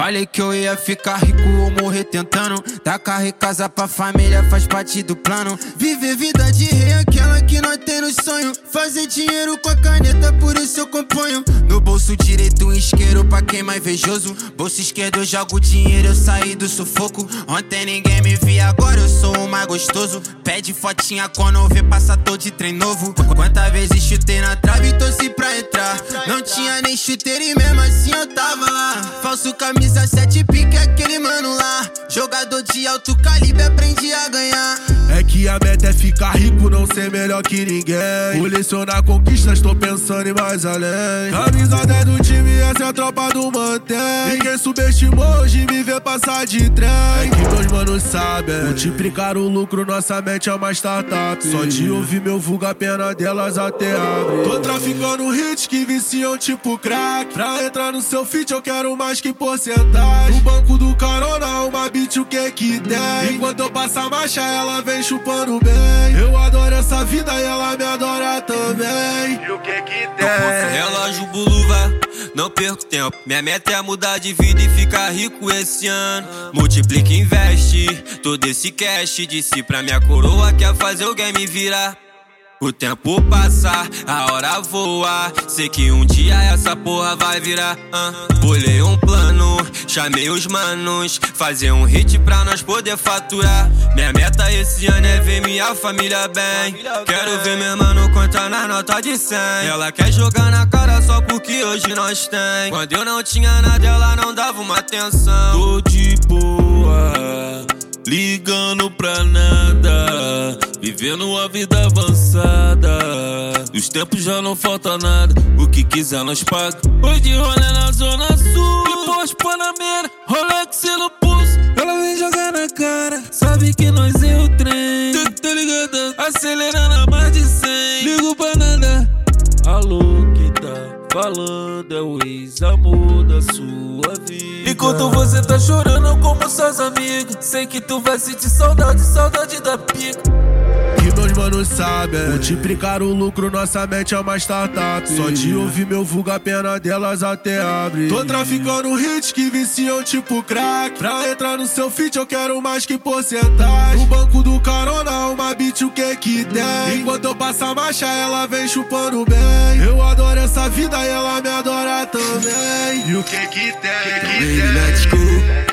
Falei que eu ia ficar rico ou morrer tentando. Dar carro e casa pra família faz parte do plano. Viver vida de rei, aquela que nós tem no sonho. Fazer dinheiro com a caneta, por isso eu componho. No bolso direito, um isqueiro pra quem mais invejoso. Bolso esquerdo, eu jogo dinheiro, eu saí do sufoco. Ontem ninguém me via, agora eu sou o mais gostoso. Pede fotinha quando vê passador de trem novo. Quantas vezes chutei na trave e torci pra entrar. Não tinha nem chuteiro e mesmo assim eu tava lá. Falso camisa 7 pique, aquele mano lá. Jogador de alto calibre, aprendi a ganhar. É que a meta é ficar rico, não ser melhor que ninguém. Colecionar conquistas, tô pensando em mais além. Camisa 10 do time, essa é a tropa do mantém. Ninguém subestimou, hoje me vê passar de trem. É que meus manos sabem. Multiplicar o lucro, nossa mente é uma startup. Só de ouvir meu vulgo, a pena delas até abre. Tô traficando hits que viciam tipo crack. Pra entrar no seu feat, eu quero mais que porcentagem. No banco do carona, uma beat, o que que tem? Enquanto eu passo a marcha, ela vem chupando bem. Eu adoro essa vida e ela me adora também. E o que que tem? Buluva, não perco tempo. Minha meta é mudar de vida e ficar rico esse ano. Multiplica investe todo esse cash. Disse pra minha coroa quer fazer o game virar. O tempo passa, a hora voa. Sei que um dia essa porra vai virar. Uh. Bolei um plano, chamei os manos. Fazer um hit pra nós poder faturar. Minha meta esse ano é ver minha família bem. Quero ver meu mano contar na nota de 100. Ela quer jogar na cara só porque hoje nós tem. Quando eu não tinha nada, ela não dava uma atenção. Tô de boa, ligando pra nada. Vivendo a vida avançada. Os tempos já não falta nada. O que quiser nós paga. Hoje rolê na zona sul. Pós Panamera, Rolex no pulso. Ela vem jogar na cara. Sabe que nós é o trem. Tá, tá ligado? Acelerando a mais de 100. Ligo pra nada. Alô, que tá falando é o ex-amor da sua vida. Enquanto você tá chorando como suas amigas. Sei que tu vai sentir saudade, saudade da. Que manos sabem. Multiplicar o lucro, nossa mente é uma startup. Só de ouvir meu vulgo, a pena delas até abre. Tô traficando hits que viciam tipo crack. Pra entrar no seu feat, eu quero mais que porcentagem. No banco do carona, uma beat, o que que tem? Enquanto eu passo a marcha, ela vem chupando bem. Eu adoro essa vida e ela me adora também. E o que que tem? Let's go. Vem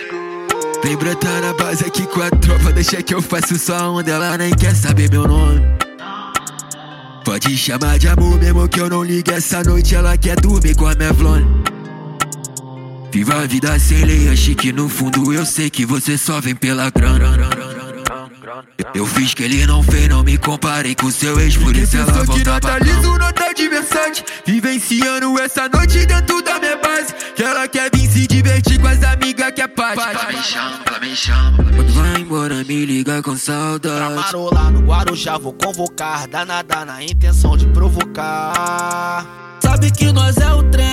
brotar na base aqui com a tropa, deixa que eu faço só onda, ela nem quer saber meu nome. Pode chamar de amor mesmo que eu não ligue essa noite, ela quer dormir com a minha flone. Viva a vida sem lei, achei que no fundo eu sei que você só vem pela grana. Eu fiz que ele não fez, não me comparei com seu ex, por isso ela volta pra liso, nota de Versace Vivenciando essa noite dentro da minha base Quando vai embora me liga com Pra saudade marolar no Guarujá vou convocar. Danada na intenção de provocar. Sabe que nós é o trem.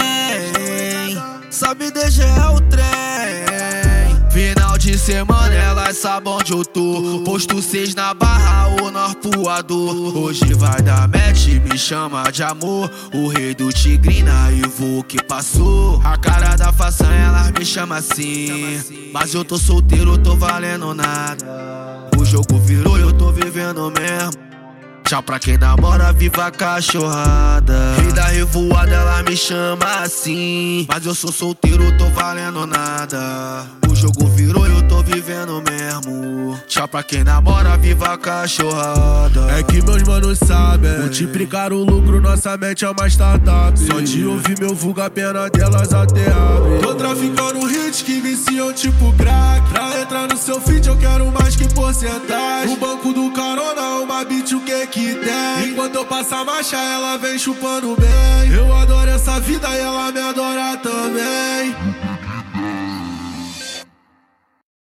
Sabe DG é o trem. Final de semana elas sabem onde eu tô Posto 6 na barra ou no arpoador Hoje vai dar match, me chama de amor. O rei do Tigrina e o que passou. A cara da façanha elas me chama assim. Mas eu tô solteiro, tô valendo nada Tchau pra quem namora, viva a cachorrada. Rei da revoada, ela me chama assim. Mas eu sou solteiro, tô valendo nada. O jogo virou, eu tô vivendo mesmo. Tchau pra quem namora, viva a cachorrada. É que meus manos sabem. Multiplicar o lucro, nossa mente é uma startup. Só de ouvir meu vulgo, a pena delas até abre. Tô traficando hits que viciam tipo crack. Pra entrar no seu feat, eu quero mais que porcentagem. No banco do carona, uma beat, o que que tem? Enquanto eu passo a marcha, ela vem chupando bem. Eu adoro essa vida e ela me adora também.